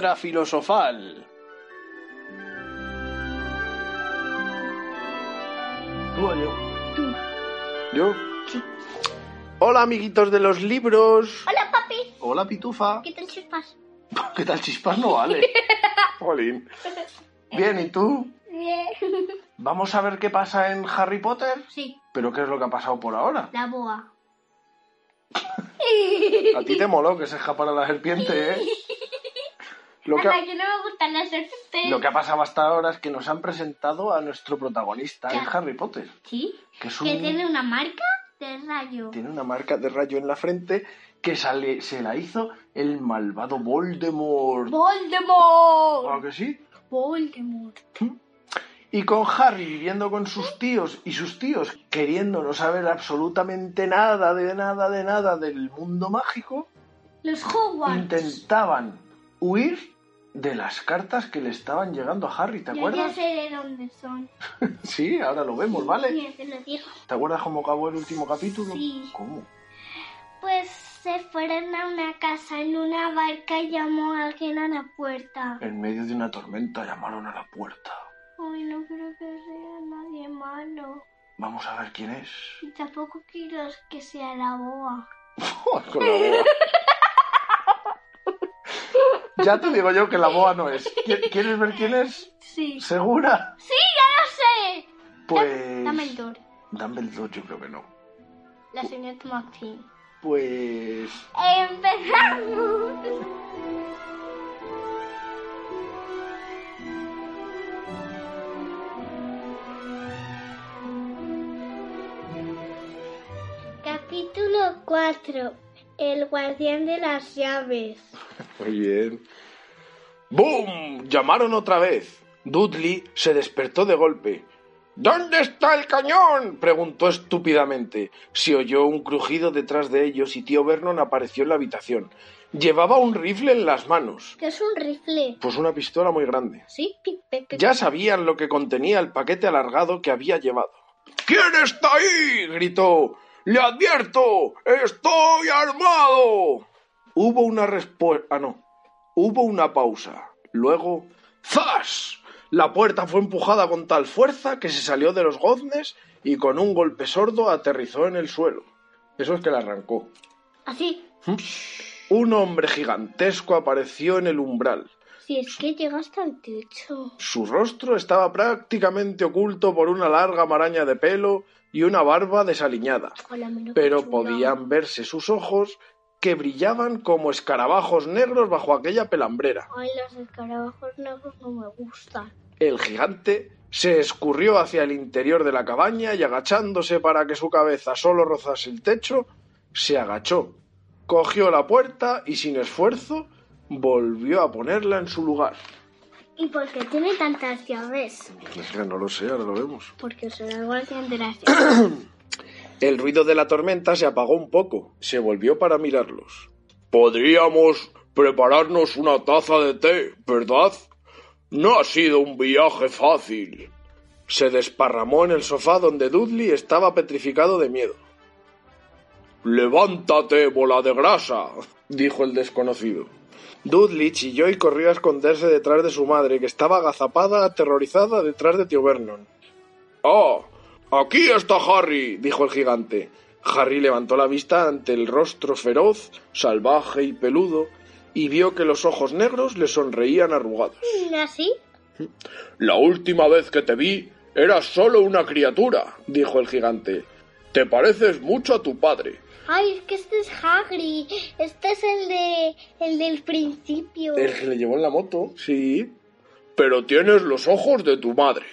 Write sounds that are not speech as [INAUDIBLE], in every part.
Piedra filosofal. ¿Tú o yo? Tú. ¿Yo? Hola, amiguitos de los libros. Hola, papi. Hola, pitufa. ¿Qué tal chispas? [LAUGHS] ¿Qué tal chispas? No vale. [LAUGHS] Jolín. Bien, ¿y tú? Bien. [LAUGHS] Vamos a ver qué pasa en Harry Potter. Sí, ¿Pero qué es lo que ha pasado por ahora? la boa. A ti te moló que se escapara la serpiente, ¿eh? Lo que, ha, que no me gustan las serpientes. lo que ha pasado hasta ahora es que nos han presentado a nuestro protagonista en Ya. Harry Potter. ¿Sí? Que es Que un... tiene una marca de rayo. Tiene una marca de rayo en la frente que sale, se la hizo el malvado Voldemort. ¡Voldemort! ¿A que sí? Voldemort. Y con Harry viviendo con sus tíos y sus tíos queriendo no saber absolutamente nada de nada de nada del mundo mágico, Los Hogwarts. intentaban huir de las cartas que le estaban llegando a Harry, ¿te Ya, ya acuerdas? sé de dónde son. [LAUGHS] Sí, ahora lo vemos, ¿vale? Mira, te lo digo. ¿Te acuerdas cómo acabó el último capítulo? Sí. ¿Cómo? Pues se fueron a una casa en una barca y llamó a alguien a la puerta. En medio de una tormenta llamaron a la puerta. Ay, no quiero que sea nadie malo. Vamos a ver quién es. Y tampoco quiero que sea la boa. [LAUGHS] Con la boa. [LAUGHS] Ya te digo yo que la boa no es. ¿Qui- ¿Quieres ver quién es? Sí. ¿Segura? ¡Sí, ya lo sé! Pues. Dumbledore. Dumbledore, yo creo que no. La señorita McFean. Pues. ¡Empezamos! Capítulo 4. El guardián de las llaves. [LAUGHS] Muy bien. ¡Bum! Llamaron otra vez. Dudley se despertó de golpe. ¿Dónde está el cañón? preguntó estúpidamente. Se oyó un crujido detrás de ellos y tío Vernon apareció en la habitación. Llevaba un rifle en las manos. ¿Qué es un rifle? Pues una pistola muy grande. Sí. Ya sabían lo que contenía el paquete alargado que había llevado. ¿Quién está ahí? gritó. ¡Le advierto! ¡Estoy armado! Hubo una respuesta. Ah, no. Hubo una pausa. Luego. ¡Zas! La puerta fue empujada con tal fuerza que se salió de los goznes y con un golpe sordo aterrizó en el suelo. Eso es que la arrancó. Así. Un hombre gigantesco apareció en el umbral. Si es que llega hasta el techo. Su rostro estaba prácticamente oculto por una larga maraña de pelo y una barba desaliñada, pero podían verse sus ojos que brillaban como escarabajos negros bajo aquella pelambrera. Ay, los escarabajos negros no me gustan. El gigante se escurrió hacia el interior de la cabaña y agachándose para que su cabeza solo rozase el techo, se agachó, cogió la puerta y sin esfuerzo volvió a ponerla en su lugar. ¿Y por qué tiene tantas llaves? Es que no lo sé, ahora lo vemos. Porque el guardián de las llaves. El ruido de la tormenta se apagó un poco. Se volvió para mirarlos. Podríamos prepararnos una taza de té, ¿verdad? No ha sido un viaje fácil. Se desparramó en el sofá donde Dudley estaba petrificado de miedo. Levántate, bola de grasa, dijo el desconocido. Dudley chilló y corrió a esconderse detrás de su madre, que estaba agazapada, aterrorizada, detrás de tío Vernon. ¡Ah! Aquí está Harry, dijo el gigante. Harry levantó la vista ante el rostro feroz, salvaje y peludo, y vio que los ojos negros le sonreían arrugados. ¿Así? La última vez que te vi eras solo una criatura, dijo el gigante. Te pareces mucho a tu padre. Ay, es que este es Hagrid. Este es el de el del principio. El que le llevó en la moto, sí. Pero tienes los ojos de tu madre.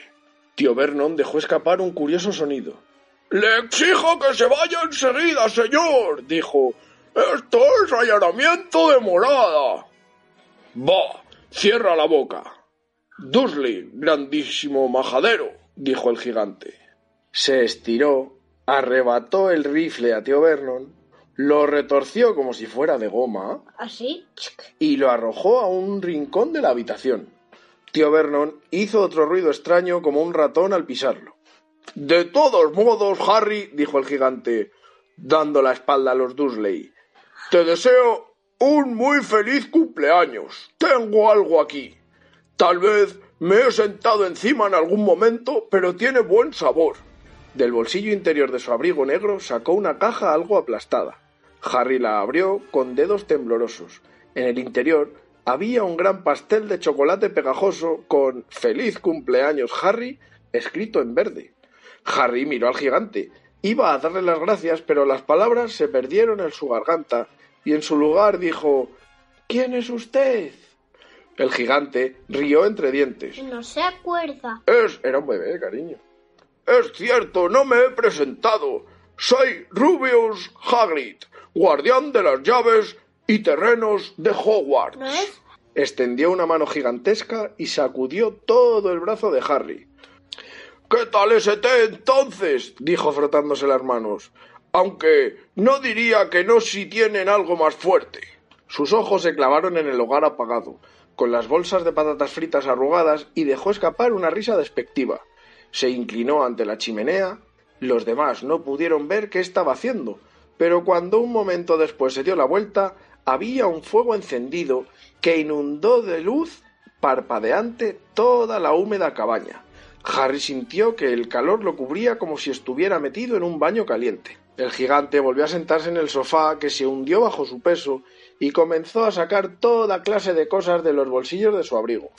Tío Vernon dejó escapar un curioso sonido. Le exijo que se vaya enseguida, señor, dijo. Esto es allanamiento de morada. Bah, cierra la boca. Dursley, grandísimo majadero, dijo el gigante. Se estiró, arrebató el rifle a tío Vernon, lo retorció como si fuera de goma ¿Así? y lo arrojó a un rincón de la habitación. Tío Vernon hizo otro ruido extraño como un ratón al pisarlo. De todos modos, Harry, dijo el gigante, dando la espalda a los Dursley, te deseo un muy feliz cumpleaños. Tengo algo aquí. Tal vez me he sentado encima en algún momento, pero tiene buen sabor. Del bolsillo interior de su abrigo negro sacó una caja algo aplastada. Harry la abrió con dedos temblorosos. En el interior había un gran pastel de chocolate pegajoso con Feliz cumpleaños Harry escrito en verde. Harry miró al gigante. Iba a darle las gracias, pero las palabras se perdieron en su garganta y en su lugar dijo ¿Quién es usted? El gigante rió entre dientes. No se acuerda. Es. era un bebé, cariño. Es cierto, no me he presentado. Soy Rubius Hagrid, guardián de las llaves y terrenos de Hogwarts. Extendió una mano gigantesca y sacudió todo el brazo de Harry. ¿Qué tal ese té entonces? dijo frotándose las manos. Aunque no diría que no si tienen algo más fuerte. Sus ojos se clavaron en el hogar apagado, con las bolsas de patatas fritas arrugadas, y dejó escapar una risa despectiva. Se inclinó ante la chimenea. Los demás no pudieron ver qué estaba haciendo, pero cuando un momento después se dio la vuelta, había un fuego encendido que inundó de luz parpadeante toda la húmeda cabaña. Harry sintió que el calor lo cubría como si estuviera metido en un baño caliente. El gigante volvió a sentarse en el sofá que se hundió bajo su peso y comenzó a sacar toda clase de cosas de los bolsillos de su abrigo.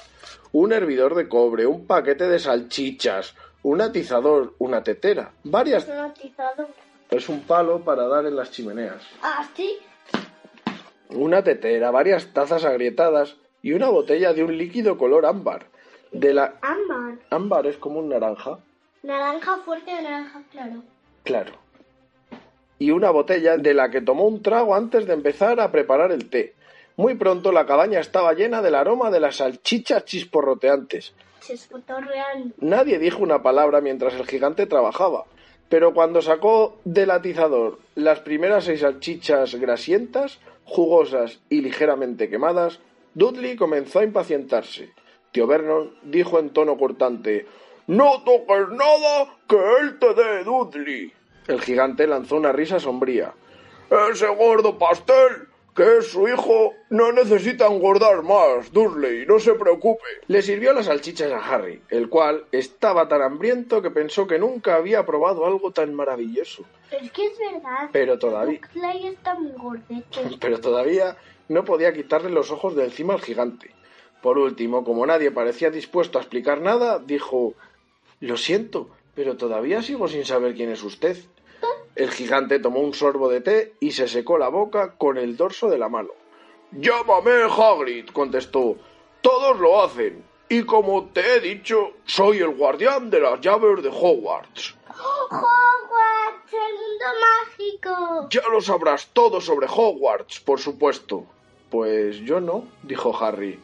Un hervidor de cobre, un paquete de salchichas, un atizador, una tetera, varias... Un atizador. Es un palo para dar en las chimeneas. Ah, sí. Una tetera, varias tazas agrietadas y una botella de un líquido color ámbar. De la... Ámbar. Ámbar es como un naranja. Naranja fuerte o naranja claro. Claro. Y una botella de la que tomó un trago antes de empezar a preparar el té. Muy pronto la cabaña estaba llena del aroma de las salchichas chisporroteantes. Nadie dijo una palabra mientras el gigante trabajaba, pero cuando sacó del atizador las primeras seis salchichas grasientas, jugosas y ligeramente quemadas, Dudley comenzó a impacientarse. Tío Vernon dijo en tono cortante No toques nada, que él te dé, Dudley. El gigante lanzó una risa sombría. Ese gordo pastel, que es su hijo, no necesita engordar más, Dudley, no se preocupe. Le sirvió las salchichas a Harry, el cual estaba tan hambriento que pensó que nunca había probado algo tan maravilloso. Es que es verdad. Pero todavía- está muy gordete. [LAUGHS] pero todavía no podía quitarle los ojos de encima al gigante. Por último, como nadie parecía dispuesto a explicar nada, dijo Lo siento, pero todavía sigo sin saber quién es usted. El gigante tomó un sorbo de té y se secó la boca con el dorso de la mano. Llámame Hagrid, contestó. Todos lo hacen. Y como te he dicho, soy el guardián de las llaves de Hogwarts. ¡Hogwarts! ¡El mundo mágico! Ya lo sabrás todo sobre Hogwarts, por supuesto. Pues yo no, dijo Harry.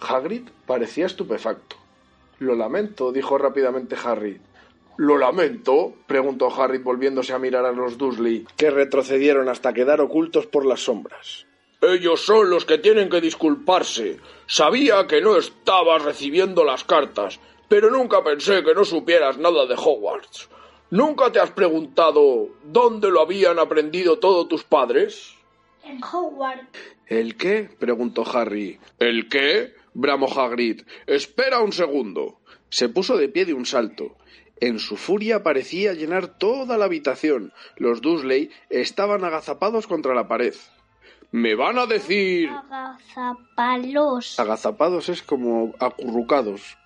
Hagrid parecía estupefacto. Lo lamento, dijo rápidamente Harry. ¿Lo lamento? preguntó Harry volviéndose a mirar a los Dursley, que retrocedieron hasta quedar ocultos por las sombras. Ellos son los que tienen que disculparse. Sabía que no estabas recibiendo las cartas, pero nunca pensé que no supieras nada de Hogwarts. ¿Nunca te has preguntado dónde lo habían aprendido todos tus padres? En Hogwarts. ¿El qué? preguntó Harry. ¿El qué? bramó Hagrid. Espera un segundo. Se puso de pie de un salto. En su furia parecía llenar toda la habitación. Los Dursley estaban agazapados contra la pared. Me van a decir. Agazapalos. Agazapados es como acurrucados.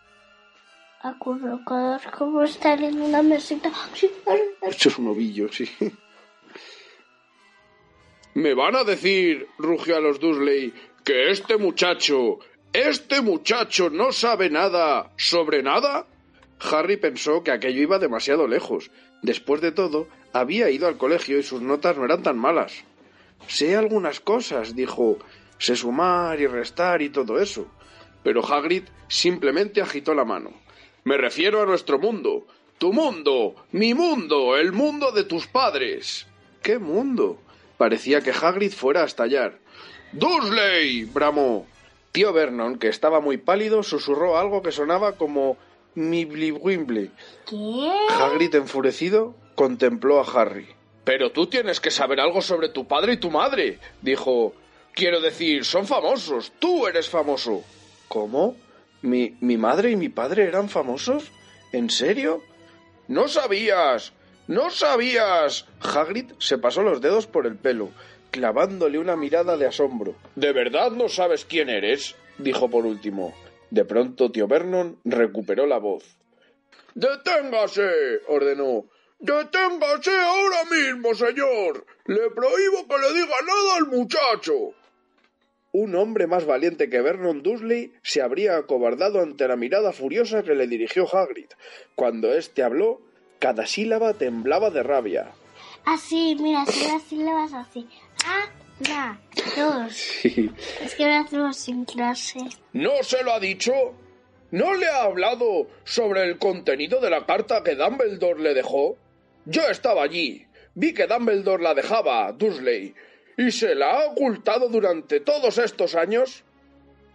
Acurrucados como estar en una mesita. Esto es un ovillo, sí. ¿Me van a decir, rugió a los Dursley, que este muchacho, este muchacho no sabe nada sobre nada? Harry pensó que aquello iba demasiado lejos. Después de todo, había ido al colegio y sus notas no eran tan malas. Sé algunas cosas, dijo. Sé sumar y restar y todo eso. Pero Hagrid simplemente agitó la mano. Me refiero a nuestro mundo. Tu mundo. Mi mundo. El mundo de tus padres. ¿Qué mundo? Parecía que Hagrid fuera a estallar. ¡Dursley! bramó. Tío Vernon, que estaba muy pálido, susurró algo que sonaba como Mibliwimble. ¿Qué? Hagrid, enfurecido, contempló a Harry. Pero tú tienes que saber algo sobre tu padre y tu madre, dijo. Quiero decir, son famosos. Tú eres famoso. ¿Cómo? ¿Mi, mi madre y mi padre eran famosos? ¿En serio? No sabías. No sabías. Hagrid se pasó los dedos por el pelo, clavándole una mirada de asombro. ¿De verdad no sabes quién eres? dijo por último. De pronto tío Vernon recuperó la voz. Deténgase. ordenó. Deténgase ahora mismo, señor. Le prohíbo que le diga nada al muchacho. Un hombre más valiente que Vernon Dursley se habría acobardado ante la mirada furiosa que le dirigió Hagrid. Cuando éste habló, cada sílaba temblaba de rabia. Así, mira, son las sílabas así. A, la, dos. [LAUGHS] Es que lo hacemos sin clase. ¿No se lo ha dicho? ¿No le ha hablado sobre el contenido de la carta que Dumbledore le dejó? Yo estaba allí. Vi que Dumbledore la dejaba a Dursley. ¿Y se la ha ocultado durante todos estos años?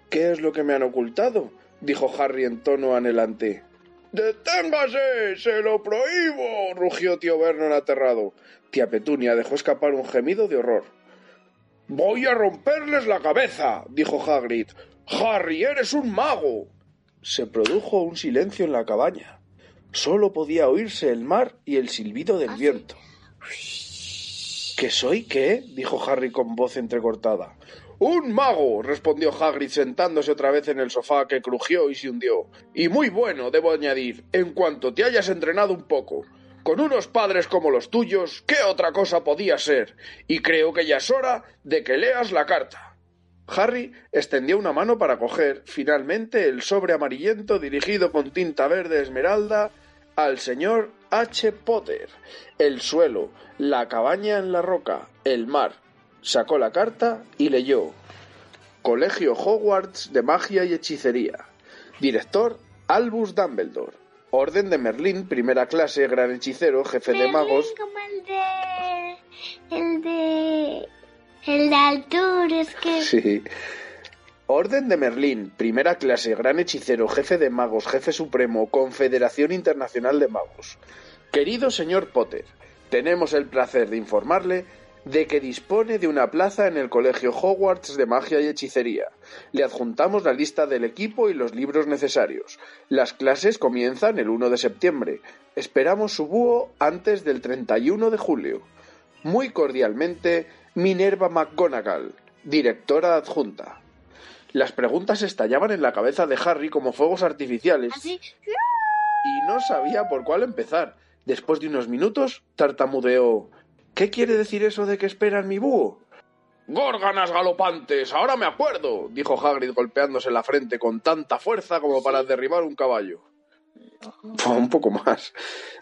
¿Qué es lo que me han ocultado? dijo Harry en tono anhelante. Deténgase. se lo prohíbo. rugió tío Vernon aterrado. Tía Petunia dejó escapar un gemido de horror. Voy a romperles la cabeza. dijo Hagrid. Harry, eres un mago. Se produjo un silencio en la cabaña. Solo podía oírse el mar y el silbido del viento. ¿Qué soy qué? dijo Harry con voz entrecortada. Un mago, respondió Hagrid sentándose otra vez en el sofá que crujió y se hundió. Y muy bueno, debo añadir, en cuanto te hayas entrenado un poco. Con unos padres como los tuyos, ¿qué otra cosa podía ser? Y creo que ya es hora de que leas la carta. Harry extendió una mano para coger, finalmente, el sobre amarillento dirigido con tinta verde esmeralda al señor H. Potter. El suelo, la cabaña en la roca, el mar. Sacó la carta y leyó. Colegio Hogwarts de Magia y Hechicería. Director Albus Dumbledore. Orden de Merlín, primera clase, gran hechicero, jefe de magos. Como el de... El de... El de altura, es que... [LAUGHS] Sí. Orden de Merlín, primera clase, gran hechicero, jefe de magos, jefe supremo, Confederación Internacional de Magos. Querido señor Potter, tenemos el placer de informarle de que dispone de una plaza en el Colegio Hogwarts de Magia y Hechicería. Le adjuntamos la lista del equipo y los libros necesarios. Las clases comienzan el 1 de septiembre. Esperamos su búho antes del 31 de julio. Muy cordialmente, Minerva McGonagall, directora adjunta. Las preguntas estallaban en la cabeza de Harry como fuegos artificiales y no sabía por cuál empezar. Después de unos minutos, tartamudeó. ¿Qué quiere decir eso de que esperan mi búho? Górganas galopantes, ahora me acuerdo, dijo Hagrid golpeándose la frente con tanta fuerza como para derribar un caballo. [LAUGHS] Un poco más.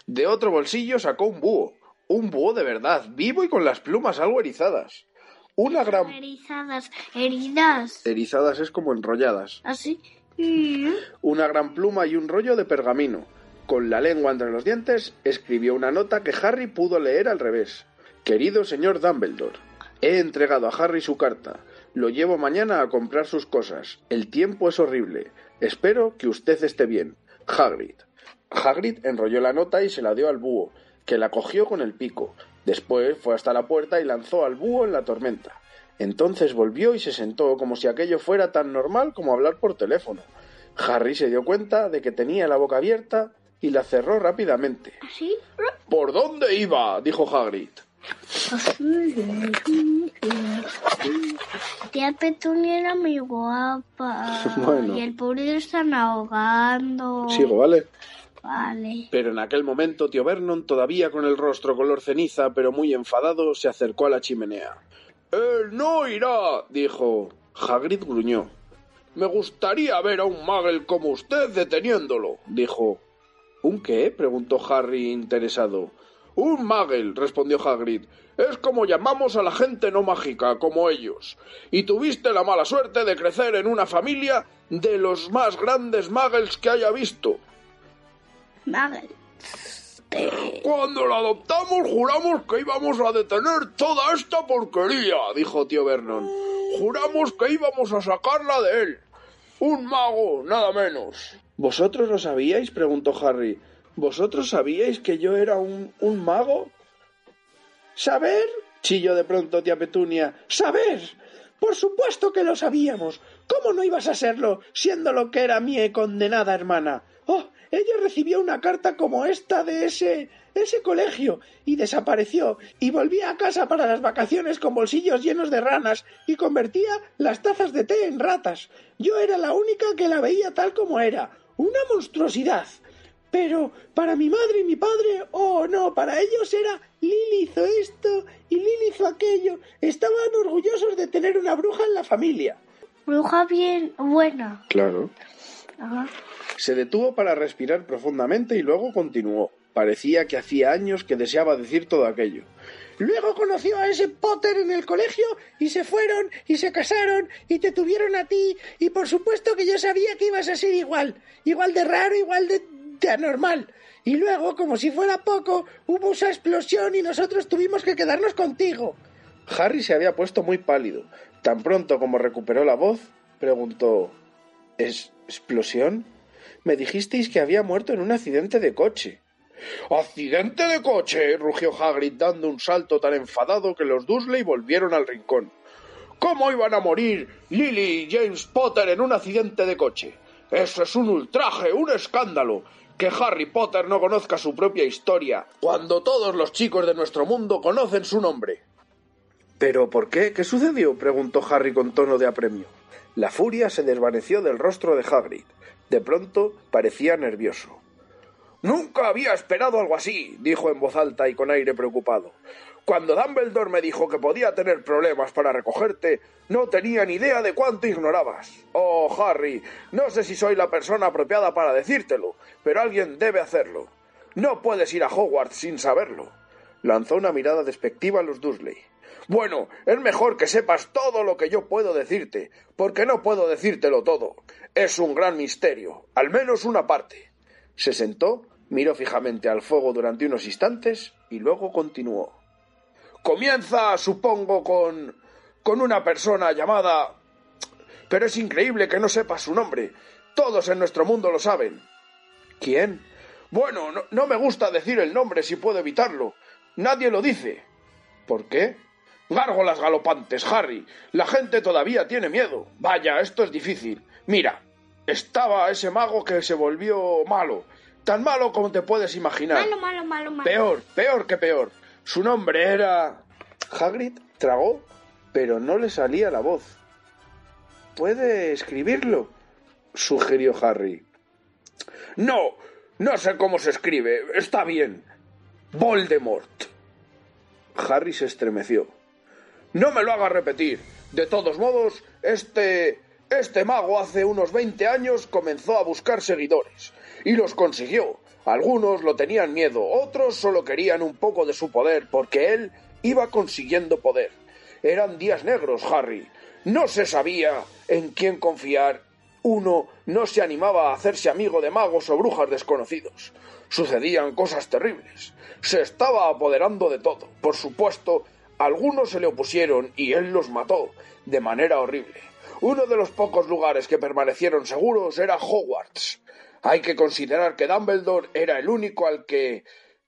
De otro bolsillo sacó un búho. Un búho de verdad, vivo y con las plumas algo erizadas. Una gran... Erizadas, heridas. Erizadas es como enrolladas. Así. Mm. Una gran pluma y un rollo de pergamino. Con la lengua entre los dientes, escribió una nota que Harry pudo leer al revés. Querido señor Dumbledore, he entregado a Harry su carta. Lo llevo mañana a comprar sus cosas. El tiempo es horrible. Espero que usted esté bien. Hagrid. Hagrid enrolló la nota y se la dio al búho, que la cogió con el pico. Después fue hasta la puerta y lanzó al búho en la tormenta. Entonces volvió y se sentó como si aquello fuera tan normal como hablar por teléfono. Harry se dio cuenta de que tenía la boca abierta y la cerró rápidamente. ¿Así? ¿Por dónde iba? dijo Hagrid. Tía Petunia era muy guapa. [LAUGHS] Bueno. Y el pobre están ahogando. Sigo, ¿vale? Vale. Pero en aquel momento tío Vernon, todavía con el rostro color ceniza, pero muy enfadado, se acercó a la chimenea. Él no irá, dijo. Hagrid gruñó. Me gustaría ver a un Muggle como usted deteniéndolo, dijo. ¿Un qué? preguntó Harry interesado. Un Muggle, respondió Hagrid. Es como llamamos a la gente no mágica, como ellos. Y tuviste la mala suerte de crecer en una familia de los más grandes Muggles que haya visto. Muggles. Cuando la adoptamos juramos que íbamos a detener toda esta porquería, dijo tío Vernon. Juramos que íbamos a sacarla de él. Un mago, nada menos. ¿Vosotros lo sabíais? preguntó Harry. ¿Vosotros sabíais que yo era un, un mago? ¿Saber? chilló de pronto tía Petunia. ¿Saber? Por supuesto que lo sabíamos. ¿Cómo no ibas a serlo, siendo lo que era mi condenada hermana? Oh, ella recibió una carta como esta de ese ese colegio y desapareció y volvía a casa para las vacaciones con bolsillos llenos de ranas y convertía las tazas de té en ratas. Yo era la única que la veía tal como era, una monstruosidad. Pero para mi madre y mi padre, oh no, para ellos era Lily hizo esto y Lily hizo aquello. Estaban orgullosos de tener una bruja en la familia. Bruja bien buena. Claro. Se detuvo para respirar profundamente y luego continuó. Parecía que hacía años que deseaba decir todo aquello. Luego conoció a ese Potter en el colegio y se fueron y se casaron y te tuvieron a ti y por supuesto que yo sabía que ibas a ser igual, igual de raro, igual de, de anormal. Y luego, como si fuera poco, hubo esa explosión y nosotros tuvimos que quedarnos contigo. Harry se había puesto muy pálido. Tan pronto como recuperó la voz, preguntó ¿Es explosión? Me dijisteis que había muerto en un accidente de coche. ¡Accidente de coche! rugió Hagrid dando un salto tan enfadado que los Dursley volvieron al rincón. ¿Cómo iban a morir Lily y James Potter en un accidente de coche? Eso es un ultraje, un escándalo. Que Harry Potter no conozca su propia historia, cuando todos los chicos de nuestro mundo conocen su nombre. ¿Pero por qué? ¿Qué sucedió? preguntó Harry con tono de apremio. La furia se desvaneció del rostro de Hagrid. De pronto parecía nervioso. Nunca había esperado algo así, dijo en voz alta y con aire preocupado. Cuando Dumbledore me dijo que podía tener problemas para recogerte, no tenía ni idea de cuánto ignorabas. Oh, Harry, no sé si soy la persona apropiada para decírtelo, pero alguien debe hacerlo. No puedes ir a Hogwarts sin saberlo. Lanzó una mirada despectiva a los Dursley. Bueno, es mejor que sepas todo lo que yo puedo decirte, porque no puedo decírtelo todo. Es un gran misterio, al menos una parte. Se sentó, miró fijamente al fuego durante unos instantes y luego continuó. Comienza, supongo, con. con una persona llamada. Pero es increíble que no sepas su nombre. Todos en nuestro mundo lo saben. ¿Quién? Bueno, no, no me gusta decir el nombre si puedo evitarlo. Nadie lo dice. ¿Por qué? Gárgolas galopantes, Harry. La gente todavía tiene miedo. Vaya, esto es difícil. Mira, estaba ese mago que se volvió malo. Tan malo como te puedes imaginar. Malo, malo, malo, malo. Peor, peor que peor. Su nombre era. Hagrid tragó, pero no le salía la voz. ¿Puede escribirlo? sugirió Harry. No, no sé cómo se escribe. Está bien. Voldemort. Harry se estremeció. No me lo haga repetir. De todos modos, este. Este mago hace unos veinte años comenzó a buscar seguidores. Y los consiguió. Algunos lo tenían miedo, otros solo querían un poco de su poder, porque él iba consiguiendo poder. Eran días negros, Harry. No se sabía en quién confiar. Uno no se animaba a hacerse amigo de magos o brujas desconocidos. Sucedían cosas terribles. Se estaba apoderando de todo. Por supuesto, algunos se le opusieron y él los mató de manera horrible. Uno de los pocos lugares que permanecieron seguros era Hogwarts. Hay que considerar que Dumbledore era el único al que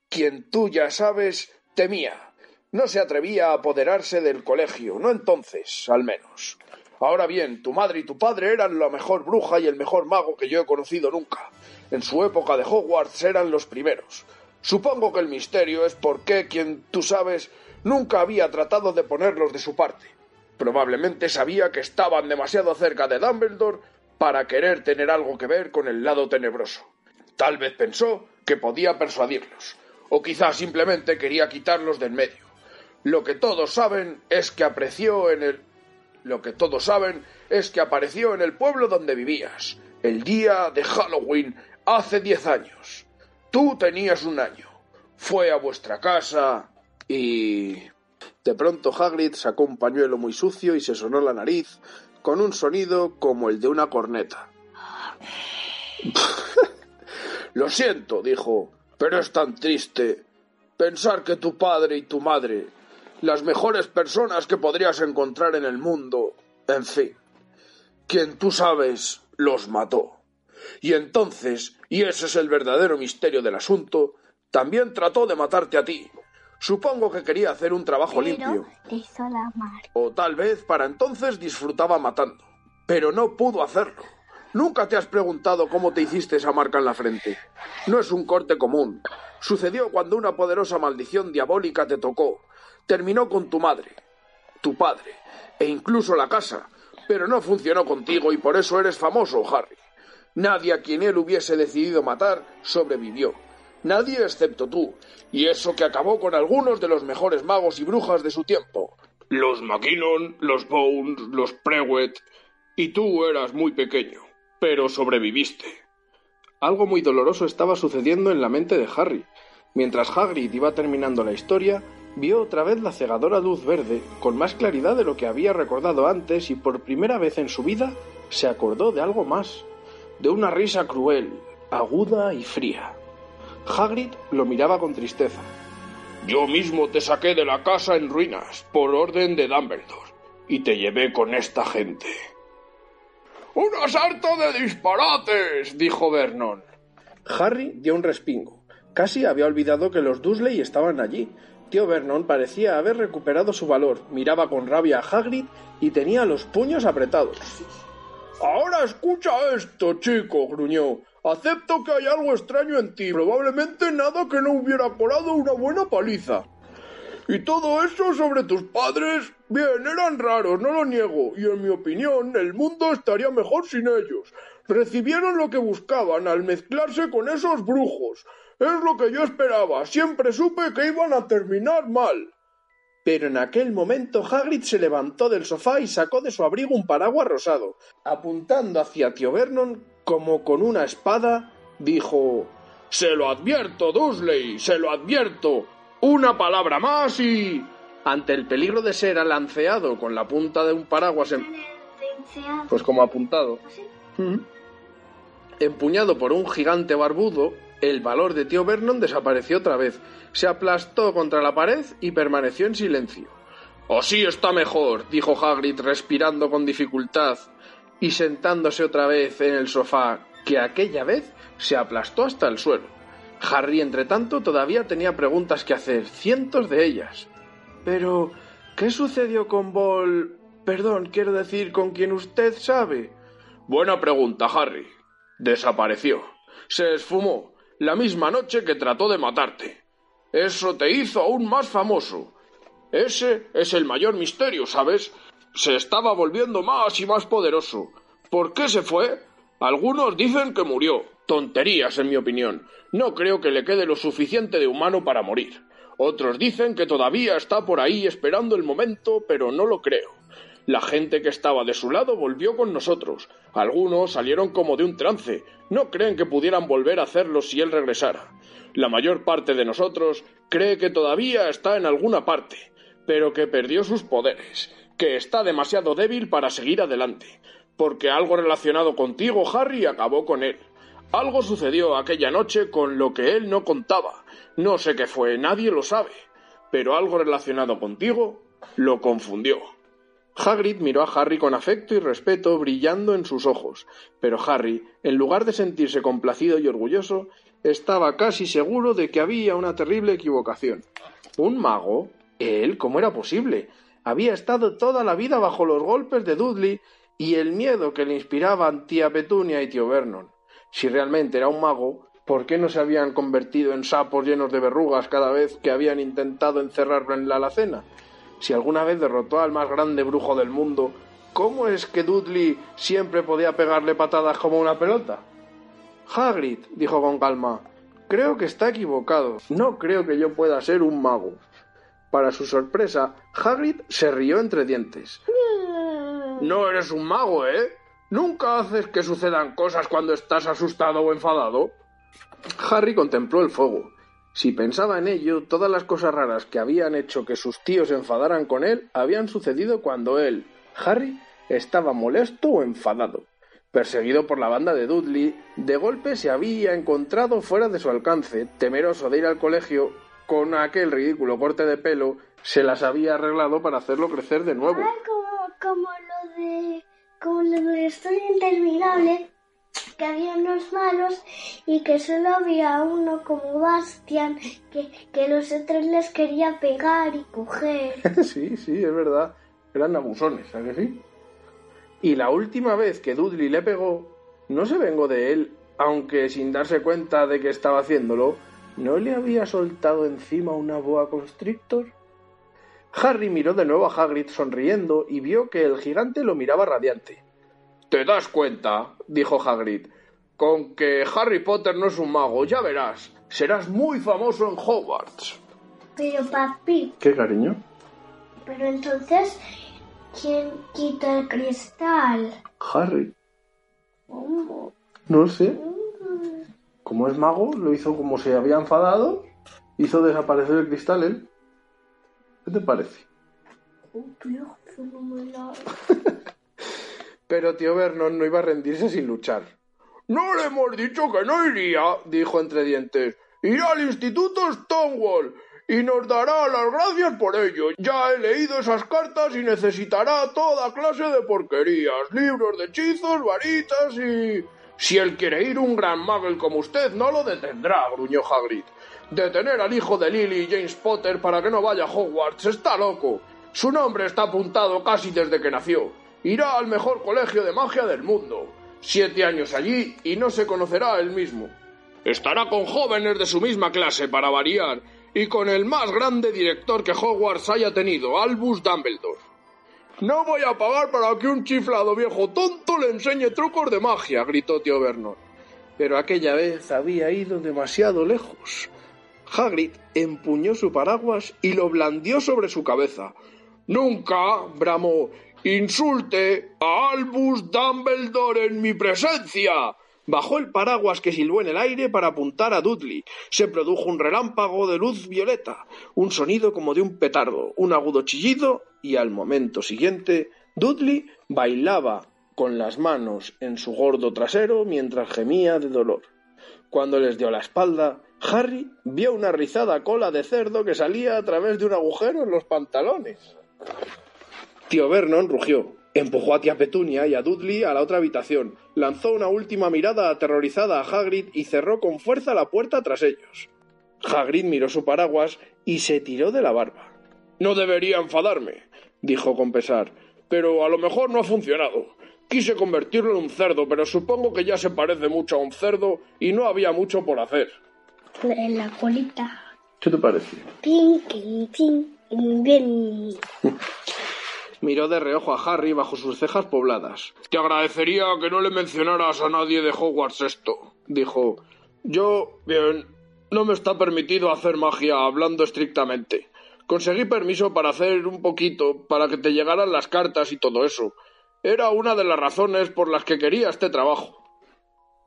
quien tú ya sabes temía. No se atrevía a apoderarse del colegio, no entonces, al menos. Ahora bien, tu madre y tu padre eran la mejor bruja y el mejor mago que yo he conocido nunca. En su época de Hogwarts eran los primeros. Supongo que el misterio es por qué quien tú sabes nunca había tratado de ponerlos de su parte. Probablemente sabía que estaban demasiado cerca de Dumbledore para querer tener algo que ver con el lado tenebroso. Tal vez pensó que podía persuadirlos, o quizá simplemente quería quitarlos del medio. Lo que todos saben es que apreció en el lo que todos saben es que apareció en el pueblo donde vivías, el día de Halloween hace diez años. Tú tenías un año. Fue a vuestra casa y... De pronto Hagrid sacó un pañuelo muy sucio y se sonó la nariz con un sonido como el de una corneta. Lo siento, dijo, pero es tan triste pensar que tu padre y tu madre, las mejores personas que podrías encontrar en el mundo, en fin, quien tú sabes, los mató. Y entonces, y ese es el verdadero misterio del asunto, también trató de matarte a ti. Supongo que quería hacer un trabajo limpio. hizo la mar. O tal vez para entonces disfrutaba matando. Pero no pudo hacerlo. Nunca te has preguntado cómo te hiciste esa marca en la frente. No es un corte común. Sucedió cuando una poderosa maldición diabólica te tocó. Terminó con tu madre, tu padre, e incluso la casa. Pero no funcionó contigo y por eso eres famoso, Harry. Nadie a quien él hubiese decidido matar sobrevivió. Nadie excepto tú. Y eso que acabó con algunos de los mejores magos y brujas de su tiempo. Los McKinnon, los Bones, los Prewett. Y tú eras muy pequeño pero sobreviviste. Algo muy doloroso estaba sucediendo en la mente de Harry. Mientras Hagrid iba terminando la historia, vio otra vez la cegadora luz verde, con más claridad de lo que había recordado antes y por primera vez en su vida se acordó de algo más, de una risa cruel, aguda y fría. Hagrid lo miraba con tristeza. Yo mismo te saqué de la casa en ruinas, por orden de Dumbledore, y te llevé con esta gente. ¡Un asalto de disparates! dijo Vernon. Harry dio un respingo. Casi había olvidado que los Dursley estaban allí. Tío Vernon parecía haber recuperado su valor, miraba con rabia a Hagrid y tenía los puños apretados. Ahora escucha esto, chico, gruñó. Acepto que hay algo extraño en ti, probablemente nada que no hubiera colado una buena paliza. Y todo eso sobre tus padres, bien, eran raros, no lo niego, y en mi opinión el mundo estaría mejor sin ellos. Recibieron lo que buscaban al mezclarse con esos brujos. Es lo que yo esperaba, siempre supe que iban a terminar mal. Pero en aquel momento Hagrid se levantó del sofá y sacó de su abrigo un paraguas rosado. Apuntando hacia tío Vernon como con una espada, dijo Se lo advierto, Dursley, se lo advierto. Una palabra más y... Ante el peligro de ser alanceado con la punta de un paraguas en... Pues como apuntado. Empuñado por un gigante barbudo, el valor de tío Vernon desapareció otra vez, se aplastó contra la pared y permaneció en silencio. Así está mejor, dijo Hagrid respirando con dificultad y sentándose otra vez en el sofá, que aquella vez se aplastó hasta el suelo. Harry, entre tanto, todavía tenía preguntas que hacer, cientos de ellas. Pero, ¿qué sucedió con Ball? Perdón, quiero decir, con quien usted sabe. Buena pregunta, Harry. Desapareció. Se esfumó la misma noche que trató de matarte. Eso te hizo aún más famoso. Ese es el mayor misterio, ¿sabes? Se estaba volviendo más y más poderoso. ¿Por qué se fue? Algunos dicen que murió. Tonterías, en mi opinión. No creo que le quede lo suficiente de humano para morir. Otros dicen que todavía está por ahí esperando el momento, pero no lo creo. La gente que estaba de su lado volvió con nosotros. Algunos salieron como de un trance. No creen que pudieran volver a hacerlo si él regresara. La mayor parte de nosotros cree que todavía está en alguna parte, pero que perdió sus poderes, que está demasiado débil para seguir adelante, porque algo relacionado contigo, Harry, acabó con él. Algo sucedió aquella noche con lo que él no contaba. No sé qué fue, nadie lo sabe. Pero algo relacionado contigo lo confundió. Hagrid miró a Harry con afecto y respeto brillando en sus ojos, pero Harry, en lugar de sentirse complacido y orgulloso, estaba casi seguro de que había una terrible equivocación. ¿Un mago? ¿Él? ¿Cómo era posible? Había estado toda la vida bajo los golpes de Dudley y el miedo que le inspiraban tía Petunia y tío Vernon. Si realmente era un mago, ¿por qué no se habían convertido en sapos llenos de verrugas cada vez que habían intentado encerrarlo en la alacena? Si alguna vez derrotó al más grande brujo del mundo, ¿cómo es que Dudley siempre podía pegarle patadas como una pelota? Hagrid, dijo con calma, creo que está equivocado. No creo que yo pueda ser un mago. Para su sorpresa, Hagrid se rió entre dientes. No eres un mago, ¿eh? ¿Nunca haces que sucedan cosas cuando estás asustado o enfadado? Harry contempló el fuego. Si pensaba en ello, todas las cosas raras que habían hecho que sus tíos se enfadaran con él habían sucedido cuando él, Harry, estaba molesto o enfadado. Perseguido por la banda de Dudley, de golpe se había encontrado fuera de su alcance, temeroso de ir al colegio, con aquel ridículo corte de pelo, se las había arreglado para hacerlo crecer de nuevo. Ah, como, como lo de. como lo de la historia interminable, que había unos malos y que solo había uno como Bastian, que, que los otros les quería pegar y coger. [LAUGHS] sí, sí, es verdad. Eran abusones, ¿a que sí? Y la última vez que Dudley le pegó, no se vengó de él, aunque sin darse cuenta de que estaba haciéndolo, ¿no le había soltado encima una boa constrictor? Harry miró de nuevo a Hagrid sonriendo y vio que el gigante lo miraba radiante. ¿Te das cuenta? dijo Hagrid. Con que Harry Potter no es un mago, ya verás. Serás muy famoso en Hogwarts. Pero papi, ¿Qué cariño? pero entonces, ¿quién quita el cristal? Harry. ¿Cómo? No sé. Como es mago, lo hizo como se había enfadado, hizo desaparecer el cristal él. ¿Qué te parece? Fenomenal. [LAUGHS] Pero tío Vernon no iba a rendirse sin luchar. No le hemos dicho que no iría, dijo entre dientes. Irá al Instituto Stonewall y nos dará las gracias por ello. Ya he leído esas cartas y necesitará toda clase de porquerías, libros de hechizos, varitas y... Si él quiere ir, un gran muggle como usted no lo detendrá, gruñó Hagrid. Detener al hijo de Lily y James Potter para que no vaya a Hogwarts está loco. Su nombre está apuntado casi desde que nació. Irá al mejor colegio de magia del mundo. Siete años allí y no se conocerá a él mismo. Estará con jóvenes de su misma clase para variar y con el más grande director que Hogwarts haya tenido, Albus Dumbledore. No voy a pagar para que un chiflado viejo tonto le enseñe trucos de magia, gritó tío Vernon. Pero aquella vez había ido demasiado lejos. Hagrid empuñó su paraguas y lo blandió sobre su cabeza. Nunca, bramó, insulte a Albus Dumbledore en mi presencia. Bajó el paraguas que silbó en el aire para apuntar a Dudley. Se produjo un relámpago de luz violeta, un sonido como de un petardo, un agudo chillido, y al momento siguiente Dudley bailaba con las manos en su gordo trasero mientras gemía de dolor. Cuando les dio la espalda, Harry vio una rizada cola de cerdo que salía a través de un agujero en los pantalones. Tío Vernon rugió, empujó a tía Petunia y a Dudley a la otra habitación, lanzó una última mirada aterrorizada a Hagrid y cerró con fuerza la puerta tras ellos. Hagrid miró su paraguas y se tiró de la barba. No debería enfadarme, dijo con pesar, pero a lo mejor no ha funcionado. Quise convertirlo en un cerdo, pero supongo que ya se parece mucho a un cerdo y no había mucho por hacer. En la colita. ¿Qué te parece? Pin, pin, pin. Bien. [LAUGHS] Miró de reojo a Harry bajo sus cejas pobladas. Te agradecería que no le mencionaras a nadie de Hogwarts esto, dijo. Yo, bien, no me está permitido hacer magia hablando estrictamente. Conseguí permiso para hacer un poquito, para que te llegaran las cartas y todo eso. Era una de las razones por las que quería este trabajo.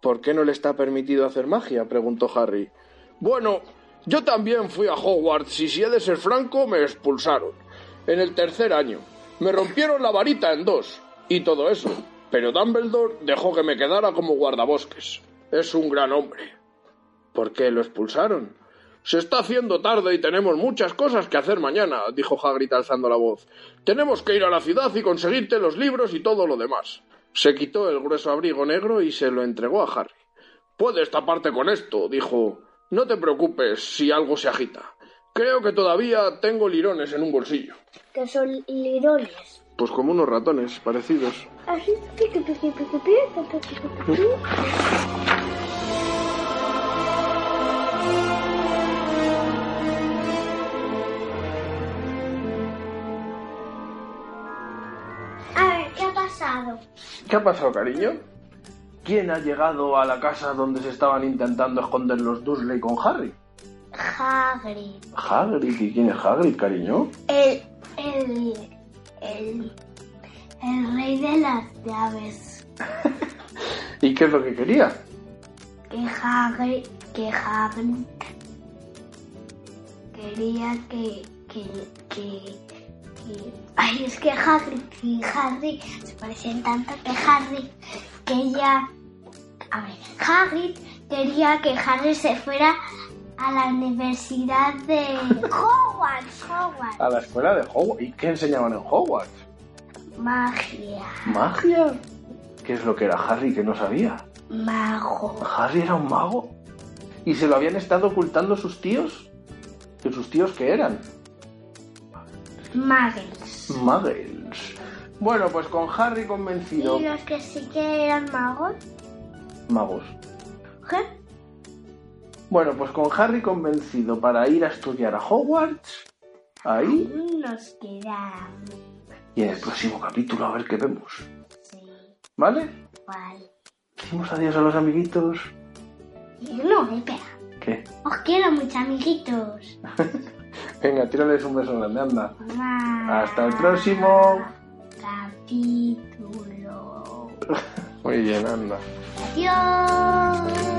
¿Por qué no le está permitido hacer magia? preguntó Harry. Bueno, yo también fui a Hogwarts y si he de ser franco, me expulsaron. En el tercer año. Me rompieron la varita en dos. Y todo eso. Pero Dumbledore dejó que me quedara como guardabosques. Es un gran hombre. ¿Por qué lo expulsaron? Se está haciendo tarde y tenemos muchas cosas que hacer mañana, dijo Hagrid alzando la voz. Tenemos que ir a la ciudad y conseguirte los libros y todo lo demás. Se quitó el grueso abrigo negro y se lo entregó a Harry. Puedes taparte con esto, dijo. No te preocupes si algo se agita. Creo que todavía tengo lirones en un bolsillo. Que son lirones. Pues como unos ratones parecidos. Así. A ver, ¿qué ha pasado? ¿Qué ha pasado, cariño? ¿Quién ha llegado a la casa donde se estaban intentando esconder los Dursley con Harry? Hagrid. Hagrid, ¿y quién es Hagrid, cariño? El, el, el, el rey de las llaves. [LAUGHS] ¿Y qué es lo que quería? Que Hagrid, que Hagrid quería que, que, que, que- ay, es que Hagrid y Harry se parecen tanto que Harry quería, a ver, Hagrid quería que Harry se fuera a la universidad de Hogwarts, Hogwarts, A la escuela de Hogwarts. ¿Y qué enseñaban en Hogwarts? magia, ¿Magia? ¿Qué es lo que era Harry que no sabía? mago, ¿Harry era un mago? ¿Y se lo habían estado ocultando sus tíos? ¿Que sus tíos qué eran? muggles. Muggles. Bueno, pues con Harry convencido. Y los que sí que eran magos, Magos. ¿qué? Bueno, pues con Harry convencido para ir a estudiar a Hogwarts. Ahí. Nos quedamos. Y en el próximo capítulo a ver qué vemos. Sí, ¿Vale? vale. Decimos adiós a los amiguitos. No, espera. ¿Qué? Os quiero mucho, amiguitos. [LAUGHS] Venga, tírales un beso grande, anda. Hasta el próximo. Capítulo. [LAUGHS] Muy bien, anda. Adiós.